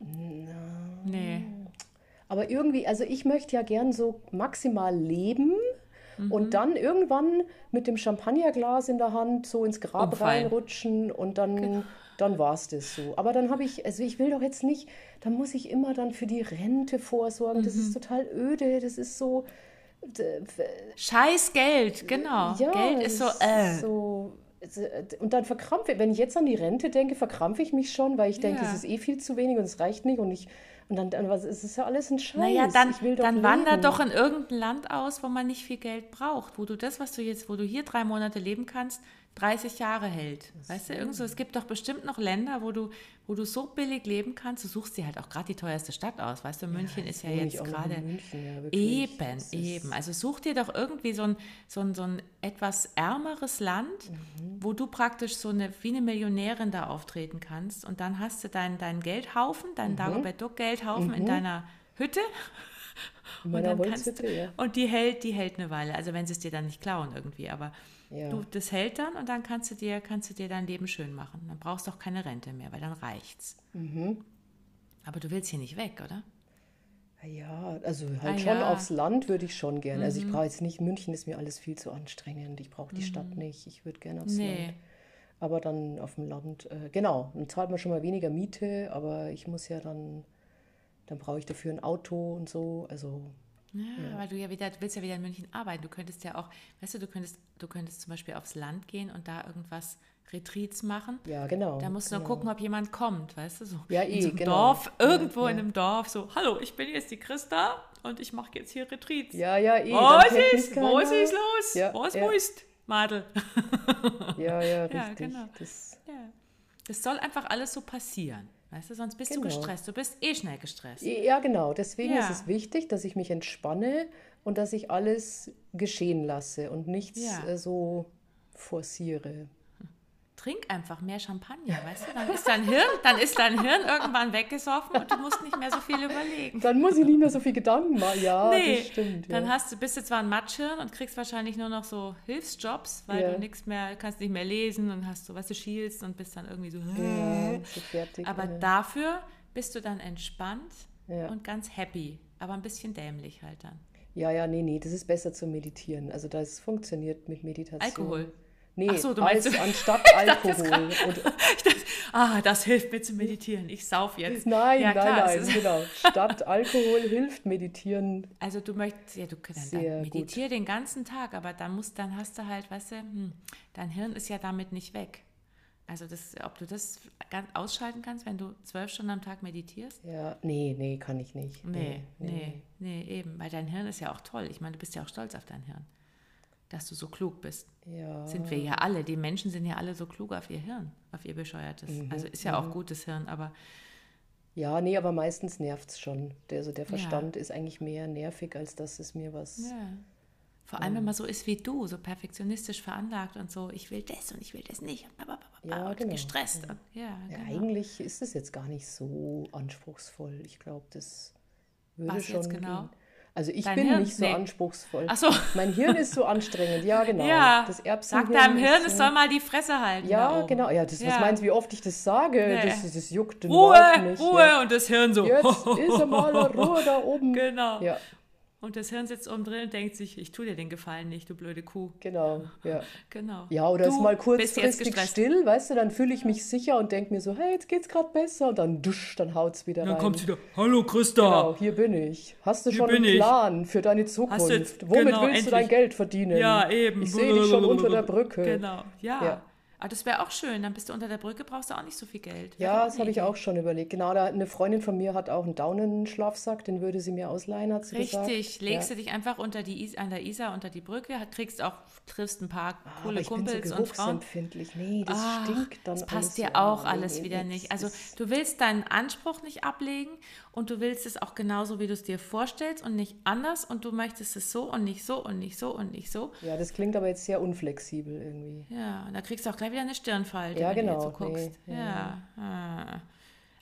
Nee. aber irgendwie, also ich möchte ja gern so maximal leben Mhm. und dann irgendwann mit dem Champagnerglas in der Hand so ins Grab Umfallen. reinrutschen und dann, dann war es das so. Aber dann habe ich, also ich will doch jetzt nicht, dann muss ich immer dann für die Rente vorsorgen. Das Mhm. ist total öde, das ist so. Scheiß Geld, genau. Ja, Geld ist so, äh. so. Und dann verkrampfe, wenn ich jetzt an die Rente denke, verkrampfe ich mich schon, weil ich denke, Ja. es ist eh viel zu wenig und es reicht nicht und ich und dann, dann was, es ist ja alles ein Scheiß. Naja, dann, dann wander doch in irgendein Land aus, wo man nicht viel Geld braucht, wo du das, was du jetzt, wo du hier drei Monate leben kannst, 30 Jahre hält. Weißt du, irgend so, es gibt doch bestimmt noch Länder, wo du, wo du so billig leben kannst. Du suchst dir halt auch gerade die teuerste Stadt aus. Weißt du, München ist ja jetzt gerade. ja. Eben, Das eben. Also such dir doch irgendwie so ein, so ein, so ein etwas ärmeres Land, Mhm. wo du praktisch so eine, wie eine Millionärin da auftreten kannst. Und dann hast du deinen dein Geldhaufen, Mhm. deinen Dagobert Duck Geldhaufen in deiner Hütte. In Und dann kannst ja. Und die hält, die hält eine Weile. Also wenn sie es dir dann nicht klauen irgendwie, aber Ja. du, das hält dann und dann kannst du dir, kannst du dir dein Leben schön machen. Dann brauchst du auch keine Rente mehr, weil dann reicht's. Mhm. Aber du willst hier nicht weg, oder? Ja, also halt Ah, schon ja. Mhm. aufs Land würde ich schon gerne. Also ich brauche jetzt nicht, München ist mir alles viel zu anstrengend. Ich brauche die Stadt nicht. Ich würde gerne aufs Nee. Land. Aber dann auf dem Land, äh, genau, dann zahlt man schon mal weniger Miete, aber ich muss ja dann, dann brauche ich dafür ein Auto und so. Also Ja, weil du ja wieder, du willst ja wieder in München arbeiten. Du könntest ja auch, weißt du, du könntest, du könntest zum Beispiel aufs Land gehen und da irgendwas Retreats machen. ja, genau. Da musst du nur genau. gucken, ob jemand kommt, weißt du, so Ja, in eh, so einem genau. Dorf, Ja, irgendwo ja. in einem Dorf, so, hallo, ich bin jetzt die Christa und ich mache jetzt hier Retreats. Ja, ja, eh. Mich ist, was keiner. ist los? Ja, was ja. musst, Madel? Ja, ja, Ja, richtig. genau. Das, Ja. Das soll einfach alles so passieren, weißt du, sonst bist du Genau. gestresst, du bist eh schnell gestresst. ja, genau. Deswegen Ja. ist es wichtig, dass ich mich entspanne und dass ich alles geschehen lasse und nichts Ja. äh, so forciere. Trink einfach mehr Champagner, weißt du, dann ist dein Hirn, dann ist dein Hirn irgendwann weggesoffen und du musst nicht mehr so viel überlegen. Dann muss ich nicht mehr so viel Gedanken machen. Ja, Nee, das stimmt. dann ja. hast du, bist du zwar ein Matschhirn und kriegst wahrscheinlich nur noch so Hilfsjobs, weil Ja. du nichts mehr, kannst nicht mehr lesen und hast so, weißt du, schielst und bist dann irgendwie so. ja, so fertig. Aber ja. dafür bist du dann entspannt Ja. und ganz happy, aber ein bisschen dämlich halt dann. ja, ja, nee, nee, das ist besser zum Meditieren. Also das funktioniert mit Meditation. Alkohol? Nee, so, du meinst- als, anstatt Alkohol. Und, Ich dachte, ah, das hilft mir zu meditieren. Ich sauf jetzt. nein, Ja, nein, klar, nein, ist- genau. Statt Alkohol hilft Meditieren. Also du möchtest, ja, du dann, Sehr dann gut. meditier den ganzen Tag, aber dann musst, dann hast du halt, weißt du, hm, dein Hirn ist ja damit nicht weg. Also das, ob du das ganz ausschalten kannst, wenn du zwölf Stunden am Tag meditierst? Ja, nee, nee, kann ich nicht. Nee, nee, nee, eben. Weil dein Hirn ist ja auch toll. Ich meine, du bist ja auch stolz auf dein Hirn. Dass du so klug bist. Ja, Sind wir ja alle. Die Menschen sind ja alle so klug auf ihr Hirn, auf ihr bescheuertes. Mhm, Also ist ja auch gutes Hirn, aber ja, nee, aber meistens nervt es schon. Der, also der Verstand ist eigentlich mehr nervig, als dass es mir was. Ja. Vor allem, wenn man so ist wie du, so perfektionistisch veranlagt und so, ich will das und ich will das nicht. Und. Ja, genau. gestresst. Ja. Ja, Ja, genau. eigentlich ist es jetzt gar nicht so anspruchsvoll. Ich glaube, das würde Was schon jetzt genau? gehen. Also ich Dein bin Hirn? nicht so Nee. anspruchsvoll. Ach so. Mein Hirn ist so anstrengend. Ja, genau. Ja, Das sag deinem Hirn, es so- soll mal die Fresse halten. Ja, genau. Ja, das, was Ja. meinst du, wie oft ich das sage? Nee. Das, das juckt den Ruhe, nicht. Ruhe Ja. und das Hirn so. Jetzt ist mal Ruhe da oben. Genau. Ja, Und das Hirn sitzt oben drin und denkt sich, ich tue dir den Gefallen nicht, du blöde Kuh. genau. Ja. Genau. Ja, oder du ist mal kurzfristig still, weißt du, dann fühle ich mich sicher und denke mir so, hey, jetzt geht's gerade besser und dann dusch, dann haut's wieder Dann rein. kommt wieder, hallo Christa. Genau, hier bin ich. Hast du Hier schon einen ich. Plan für deine Zukunft? jetzt- Womit genau, willst du dein endlich. Geld verdienen? Ja, eben. Ich sehe dich schon unter der Brücke. Genau, ja. Ja. Aber das wäre auch schön, dann bist du unter der Brücke, brauchst du auch nicht so viel Geld. Ja, das habe ich auch schon überlegt. Genau, da eine Freundin von mir hat auch einen Daunenschlafsack, den würde sie mir ausleihen, hat sie gesagt. Richtig, legst ja. du dich einfach unter die Is an der Isar unter die Brücke, kriegst auch, triffst ein paar Aber coole bin so Kumpels und Frauen. geruchsempfindlich. Nee, das Ach, stinkt dann Das passt dir auch alles wieder nicht. Also du willst deinen Anspruch nicht ablegen und du willst es auch genauso, wie du es dir vorstellst und nicht anders und du möchtest es so und nicht so und nicht so und nicht so. Ja, das klingt aber jetzt sehr unflexibel irgendwie. Ja, und da kriegst du auch gleich wieder eine Stirnfalte, Ja, wenn genau, du jetzt so guckst. nee, ja. ah.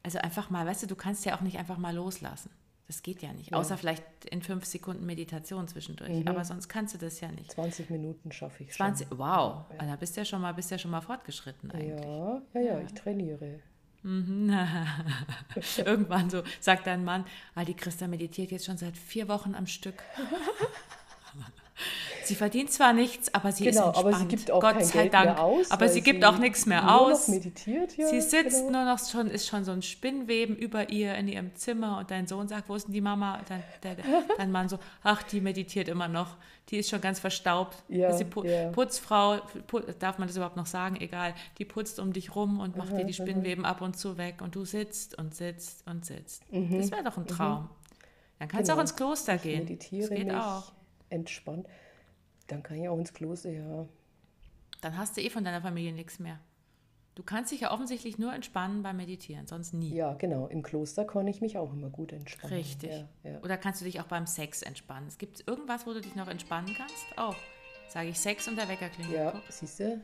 Also einfach mal, weißt du, du kannst ja auch nicht einfach mal loslassen. Das geht ja nicht. Außer vielleicht in fünf Sekunden Meditation zwischendurch. Mhm. Aber sonst kannst du das ja nicht. 20 Minuten schaffe ich schon. 20, wow, also da bist du ja schon mal, bist ja schon mal fortgeschritten eigentlich. Ja, ja, ja, ich trainiere. Irgendwann so sagt dein Mann, ah, die Christa meditiert jetzt schon seit vier Wochen am Stück. Sie verdient zwar nichts, aber sie Genau, ist entspannt. aber sie gibt auch Gott sei Geld Dank. mehr aus. aber sie gibt auch nichts mehr aus. Nur noch meditiert, ja. sie sitzt genau. nur noch schon, ist schon so ein Spinnweben über ihr in ihrem Zimmer und dein Sohn sagt, wo ist denn die Mama? Dein, der, dein Mann so, ach, die meditiert immer noch. Die ist schon ganz verstaubt. Ja, ist die Pu ja. Putzfrau, pu darf man das überhaupt noch sagen? Egal. Die putzt um dich rum und macht dir die Spinnweben ab und zu weg und du sitzt und sitzt und sitzt. Das wäre doch ein Traum. Dann kannst du auch Mhm. Genau. ins Kloster Ich gehen. meditiere das geht mich auch. entspannt. Dann kann ich auch ins Kloster, ja. Dann hast du eh von deiner Familie nichts mehr. Du kannst dich ja offensichtlich nur entspannen beim Meditieren, sonst nie. Ja, genau. Im Kloster kann ich mich auch immer gut entspannen. Richtig. Ja, ja. Oder kannst du dich auch beim Sex entspannen? Es gibt irgendwas, wo du dich noch entspannen kannst? Oh, sage ich Sex und der Wecker klingelt. ja siehst du?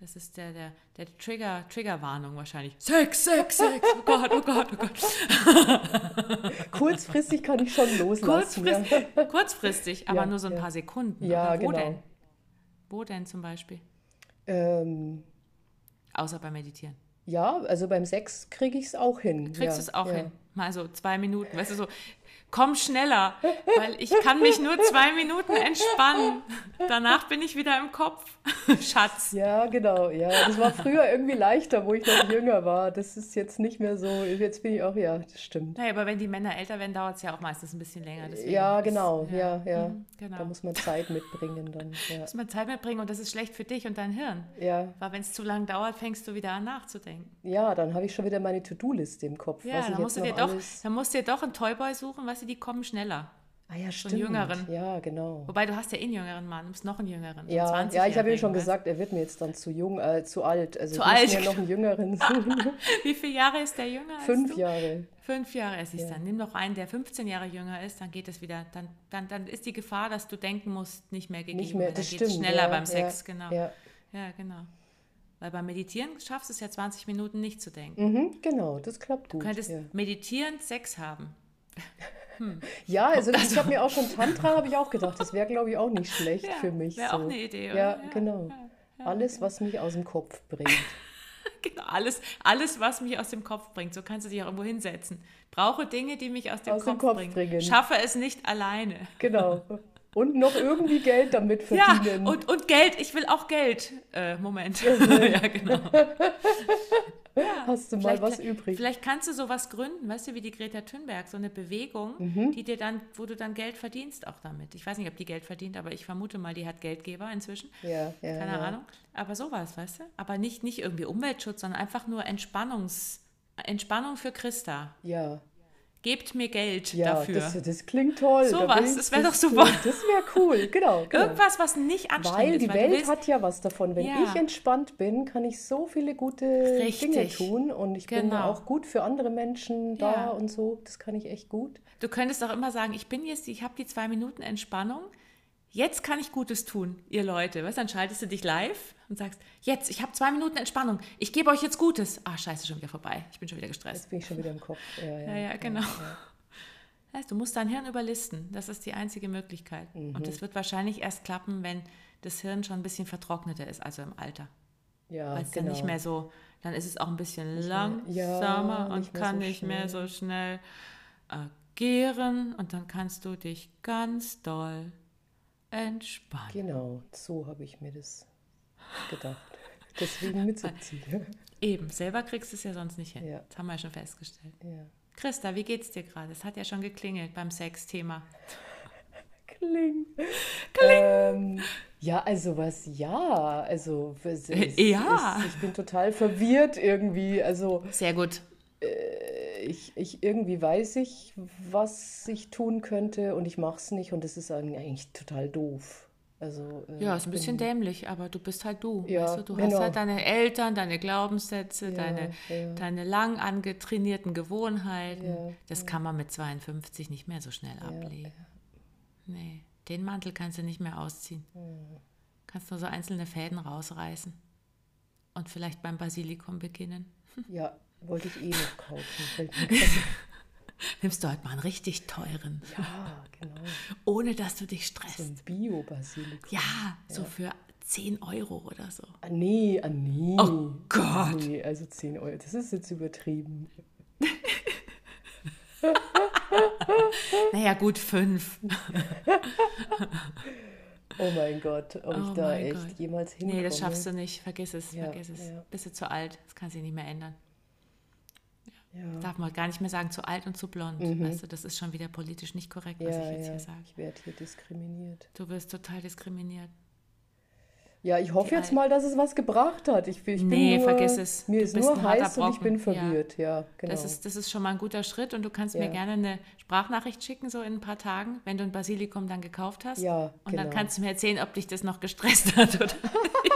Das ist der, der, der Trigger, Triggerwarnung wahrscheinlich. Sex, Sex, Sex. Oh Gott, oh Gott, oh Gott. Kurzfristig kann ich schon loslassen. Kurzfristig, kurzfristig aber Ja, nur so ein ja. paar Sekunden. Ja, Aber wo genau. denn? Wo denn zum Beispiel? Ja, ähm, Außer beim Meditieren. ja also beim Sex kriege ich es auch hin. Kriegst ja, du es auch ja. hin? Mal so zwei Minuten, weißt du, so, komm schneller, weil ich kann mich nur zwei Minuten entspannen. Danach bin ich wieder im Kopf. Schatz. Ja, genau. Ja, das war früher irgendwie leichter, wo ich noch jünger war. Das ist jetzt nicht mehr so. Jetzt bin ich auch, ja, das stimmt. Naja, aber wenn die Männer älter werden, dauert es ja auch meistens ein bisschen länger. Deswegen Ja, ist- genau. Ja, ja. Mhm, genau. Da muss man Zeit mitbringen dann. Ja, muss man Zeit mitbringen und das ist schlecht für dich und dein Hirn. ja, Weil wenn es zu lang dauert, fängst du wieder an nachzudenken. ja dann habe ich schon wieder meine To-Do-Liste im Kopf. Ja, was dann musst, du dir doch, alles... dann musst du dir doch einen Toyboy suchen, weißt du, die kommen schneller. Ah ja, stimmt. Jüngeren. Ja, genau. Wobei du hast ja eh einen jüngeren Mann, du bist noch einen jüngeren. so Ja, einen ja, ich habe ihm 20-Jährigen, schon weißt gesagt, er wird mir jetzt dann zu jung, äh, zu alt. Also Zu ich muss alt. mir noch einen jüngeren suchen. Wie viele Jahre ist der jünger als Fünf? Jahre. Fünf Jahre, es ist dann. Nimm doch einen, der 15 Jahre jünger ist, dann geht es wieder. Dann, dann, dann ist die Gefahr, dass du denken musst, nicht mehr gegeben. Nicht mehr, dann das geht's stimmt. schneller ja, beim Sex, ja, genau. Ja. Ja, genau. Weil beim Meditieren schaffst du es ja 20 Minuten nicht zu denken. Mhm, genau, das klappt gut. Du könntest ja. meditierend Sex haben. ja, also ich habe mir auch schon Tantra, habe ich auch gedacht, das wäre, glaube ich, auch nicht schlecht Ja, für mich. wär so. auch eine Idee, oder? Ja, Ja, genau. Alles, was mich aus dem Kopf bringt. Genau, alles, alles, was mich aus dem Kopf bringt. So kannst du dich auch irgendwo hinsetzen. Brauche Dinge, die mich aus dem, Aus Kopf, dem Kopf bringen. bringen. Schaffe es nicht alleine. Genau. Und noch irgendwie Geld damit Ja, verdienen. und, und Geld. Ich will auch Geld. Äh, Moment. ja, genau. Hast du mal was übrig? Vielleicht kannst du sowas gründen, weißt du, wie die Greta Thunberg, so eine Bewegung, Mhm. die dir dann, wo du dann Geld verdienst auch damit. Ich weiß nicht, ob die Geld verdient, aber ich vermute mal, die hat Geldgeber inzwischen. Ja, ja. Keine ja. Ahnung. Aber sowas, weißt du? Aber nicht, nicht irgendwie Umweltschutz, sondern einfach nur Entspannungs, Entspannung für Christa. Ja, Gebt mir Geld ja dafür. Das, das klingt toll. Da Sowas, bin ich- das wär doch super. Das wäre cool, genau. genau. Irgendwas, was nicht anstrengend Weil ist. die du Welt willst- hat ja was davon. Wenn Ja. ich entspannt bin, kann ich so viele gute Dinge Richtig. tun und ich bin Genau. auch gut für andere Menschen da Ja. und so. Das kann ich echt gut. Du könntest auch immer sagen, ich bin jetzt, ich habe die zwei Minuten Entspannung. Jetzt kann ich Gutes tun, ihr Leute. Weißt, dann schaltest du dich live und sagst, jetzt, ich habe zwei Minuten Entspannung, ich gebe euch jetzt Gutes. Ah, scheiße, schon wieder vorbei, ich bin schon wieder gestresst. Jetzt bin ich schon wieder im Kopf. Ja, ja, ja, ja genau. Ja, heißt, du musst dein Hirn überlisten, das ist die einzige Möglichkeit. Mhm. Und das wird wahrscheinlich erst klappen, wenn das Hirn schon ein bisschen vertrockneter ist, also im Alter. Ja, Weil es genau. dann nicht mehr so, dann ist es auch ein bisschen nicht langsamer und kann so nicht mehr so schnell agieren und dann kannst du dich ganz doll entspannen. Genau, so habe ich mir das gedacht. Deswegen mitzuziehen. Eben, selber kriegst du es ja sonst nicht hin. Ja. Das haben wir ja schon festgestellt. Ja. Christa, wie geht's dir gerade? Es hat ja schon geklingelt beim Sexthema. Kling. Kling. Ähm, ja, also was, ja. Also, es, es, ja. Es, ich bin total verwirrt irgendwie. Also, Sehr gut. Ich, ich, irgendwie weiß ich, was ich tun könnte und ich mache es nicht und das ist eigentlich total doof. Also, äh, ja, ist ein bisschen dämlich, aber du bist halt du. Ja, weißt du, du genau. hast halt deine Eltern, deine Glaubenssätze, ja, deine, ja. deine lang angetrainierten Gewohnheiten. Das kann man mit 52 nicht mehr so schnell ablegen. Nee, den Mantel kannst du nicht mehr ausziehen. Kannst nur so einzelne Fäden rausreißen und vielleicht beim Basilikum beginnen. Ja, wollte ich eh noch kaufen. Nimmst du halt mal einen richtig teuren. Ja, genau. Ohne dass du dich stresst. So ein Bio-Basilikum. Ja, so ja. für 10 Euro oder so. Ah, nee, ah, nee. Oh Gott. Nee, also 10 Euro, das ist jetzt übertrieben. naja, gut, 5. oh mein Gott, ob oh ich da echt Gott. jemals hinkomme. Nee, das schaffst du nicht. Vergiss es, ja, vergiss es. Ja. Bist du zu alt, das kann sich nicht mehr ändern. Ja. Darf man gar nicht mehr sagen, zu alt und zu blond. Mhm. Weißt du, das ist schon wieder politisch nicht korrekt, was ja, ich jetzt ja. hier sage. Ich werde hier diskriminiert. Du wirst total diskriminiert. Ja, ich hoffe Die jetzt mal, dass es was gebracht hat. Ich, ich nee, nur, vergiss es. Mir du ist nur heiß und ich bin verwirrt. Ja, genau. Das ist, das ist schon mal ein guter Schritt und du kannst mir gerne eine Sprachnachricht schicken, so in ein paar Tagen, wenn du ein Basilikum dann gekauft hast. Ja, Und genau. dann kannst du mir erzählen, ob dich das noch gestresst hat oder nicht.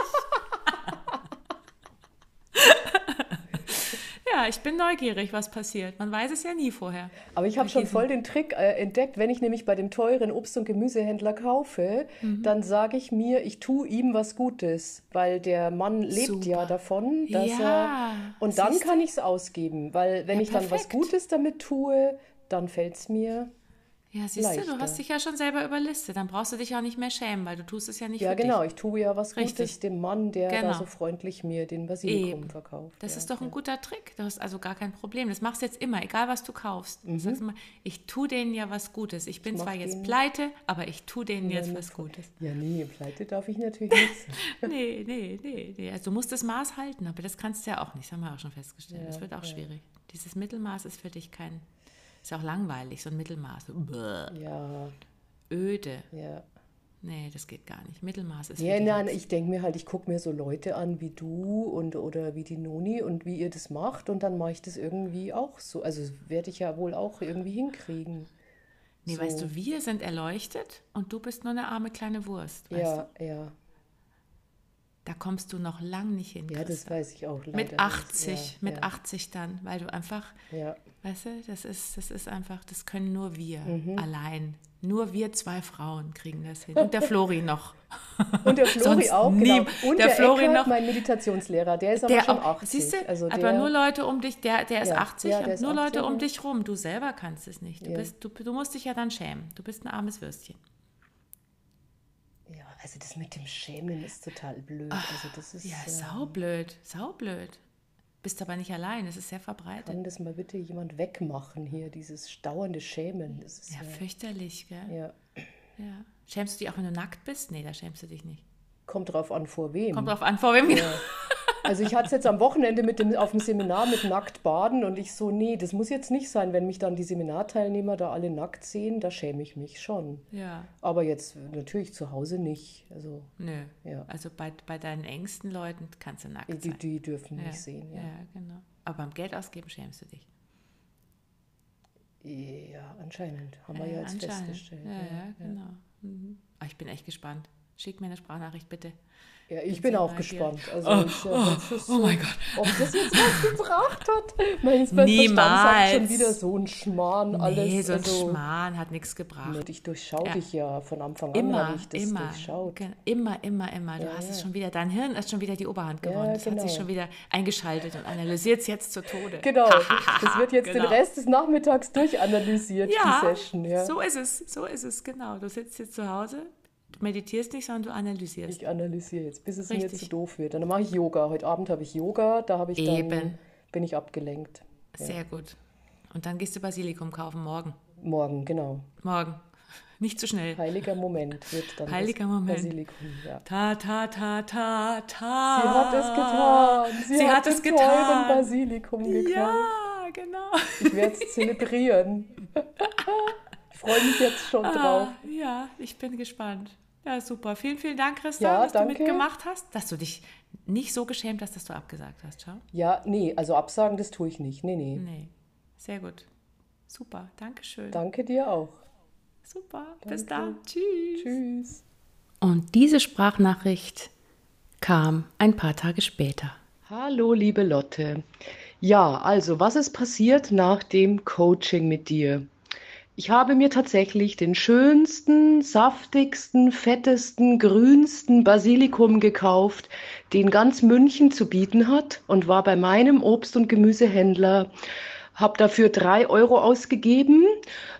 Ja, ich bin neugierig, was passiert. Man weiß es ja nie vorher. Aber ich habe schon voll den Trick äh, entdeckt, wenn ich nämlich bei dem teuren Obst- und Gemüsehändler kaufe, mhm. dann sage ich mir, ich tue ihm was Gutes, weil der Mann lebt Super. ja davon, dass ja, er und dann kann ich es ausgeben, weil wenn ja, ich dann was Gutes damit tue, dann fällt es mir ja, siehst leichter. du, du hast dich ja schon selber überlistet. Dann brauchst du dich auch nicht mehr schämen, weil du tust es ja nicht ja, genau. dich. Ich tue ja was Richtig. Gutes dem Mann, der genau. da so freundlich mir den Basilikum Eben. verkauft. Das ja, ist doch ein guter Trick. Du hast also gar kein Problem. Das machst du jetzt immer, egal was du kaufst. Mhm. Du immer, ich tue denen ja was Gutes. Ich bin ich zwar jetzt pleite, aber ich tue denen ja, jetzt was Gutes. Ja, nee, pleite darf ich natürlich nicht nee, nee, nee, nee. Also du musst das Maß halten, aber das kannst du ja auch nicht. Das haben wir auch schon festgestellt. Ja, das wird auch schwierig. Dieses Mittelmaß ist für dich kein ist auch langweilig, so ein Mittelmaß. Ja. Öde. Ja. Nee, das geht gar nicht. Mittelmaß ist. Ja, nein, ich denke mir halt, ich gucke mir so Leute an wie du und oder wie die Noni und wie ihr das macht und dann mache ich das irgendwie auch so. Also werde ich ja wohl auch irgendwie hinkriegen. Nee, so. weißt du, wir sind erleuchtet und du bist nur eine arme kleine Wurst. ja, du? ja. Da kommst du noch lang nicht hin. Ja, das weiß ich auch. mit 80, ja, mit ja. 80 dann, weil du einfach, ja. weißt du, das ist, das ist einfach, das können nur wir mhm. allein. Nur wir zwei Frauen kriegen das hin. Und der Flori noch. Und der Flori auch, genau. Und der, der Flori Eckert, noch. mein Meditationslehrer, der ist aber der schon auch, 80. Siehst du, also aber nur Leute um dich, der, der ist ja, 80, ja, der ist nur 80, Leute um dich rum. Du selber kannst es nicht. Du, bist, du, du musst dich ja dann schämen. Du bist ein armes Würstchen. Also das mit dem Schämen ist total blöd. also das ist, ja, äh, saublöd, saublöd. Bist aber nicht allein, es ist sehr verbreitet. Kann das mal bitte jemand wegmachen hier, dieses dauernde Schämen? Das ist ja, ja fürchterlich, gell? Ja. ja. Schämst du dich auch, wenn du nackt bist? Nee, da schämst du dich nicht. Kommt drauf an, vor wem. Kommt drauf an, vor wem. Ja. Also ich hatte es jetzt am Wochenende mit dem, auf dem Seminar mit nackt baden und ich so, nee, das muss jetzt nicht sein, wenn mich dann die Seminarteilnehmer da alle nackt sehen, da schäme ich mich schon. Ja. Aber jetzt natürlich zu Hause nicht. Also, Nö. Ja. Also bei, bei deinen engsten Leuten kannst du nackt die, sein. Die dürfen ja. mich sehen, ja. Ja, genau. Aber beim Geld ausgeben schämst du dich. Ja, anscheinend. Haben wir ja jetzt festgestellt. Ja, ja, genau. Mhm. Aber ich bin echt gespannt. Schick mir eine Sprachnachricht bitte. Ja, ich bin auch gespannt. Also, oh, ich, oh, so, oh, mein Gott. Ob das jetzt was gebracht hat? Mein, Niemals. schon wieder so ein Schmarrn alles. Nee, so ein also, Schmarrn hat nichts gebracht. Ich durchschaue ja. dich ja von Anfang immer, an, ich das immer, durchschaut. Immer, immer, immer. Du ja, hast ja. es schon wieder, dein Hirn ist schon wieder die Oberhand gewonnen. Ja, das genau. hat sich schon wieder eingeschaltet und analysiert es jetzt zu Tode. Genau, das wird jetzt genau. den Rest des Nachmittags durchanalysiert, die Session. Ja, so ist es, so ist es, genau. Du sitzt jetzt zu Hause, Du meditierst nicht, sondern du analysierst. Ich analysiere jetzt, bis es Richtig. mir zu doof wird. dann mache ich Yoga. Heute Abend habe ich Yoga, da habe ich Eben. dann, bin ich abgelenkt. Ja. Sehr gut. Und dann gehst du Basilikum kaufen morgen. Morgen, genau. Morgen. Nicht zu schnell. Heiliger Moment wird dann Heiliger Moment. Basilikum. Ja. Ta, ta, ta, ta, ta. Sie hat es getan. Sie, Sie hat, hat es getan. Basilikum gekauft. Ja, genau. Ich werde es zelebrieren. ich freue mich jetzt schon ah, drauf. Ja, ich bin gespannt. Ja, super. Vielen, vielen Dank, Christa, ja, dass danke. du mitgemacht hast, dass du dich nicht so geschämt hast, dass du abgesagt hast. Schau. Ja, nee, also absagen, das tue ich nicht. Nee, nee. Nee, sehr gut. Super, danke schön. Danke dir auch. Super, danke. bis dann. Tschüss. Tschüss. Und diese Sprachnachricht kam ein paar Tage später. Hallo, liebe Lotte. Ja, also, was ist passiert nach dem Coaching mit dir? Ich habe mir tatsächlich den schönsten, saftigsten, fettesten, grünsten Basilikum gekauft, den ganz München zu bieten hat und war bei meinem Obst- und Gemüsehändler, habe dafür drei Euro ausgegeben,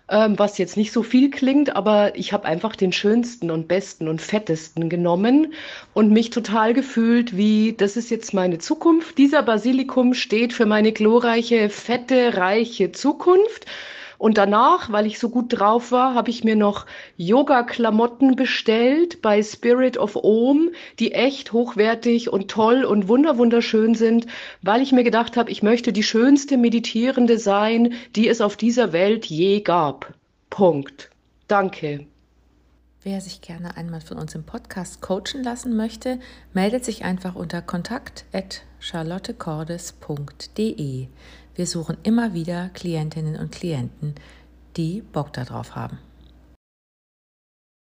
ähm, was jetzt nicht so viel klingt, aber ich habe einfach den schönsten und besten und fettesten genommen und mich total gefühlt wie, das ist jetzt meine Zukunft. Dieser Basilikum steht für meine glorreiche, fette, reiche Zukunft. Und danach, weil ich so gut drauf war, habe ich mir noch Yoga-Klamotten bestellt bei Spirit of Om, die echt hochwertig und toll und wunderwunderschön sind, weil ich mir gedacht habe, ich möchte die schönste Meditierende sein, die es auf dieser Welt je gab. Punkt. Danke. Wer sich gerne einmal von uns im Podcast coachen lassen möchte, meldet sich einfach unter kontakt@charlottecordes.de. Wir suchen immer wieder Klientinnen und Klienten, die Bock darauf haben.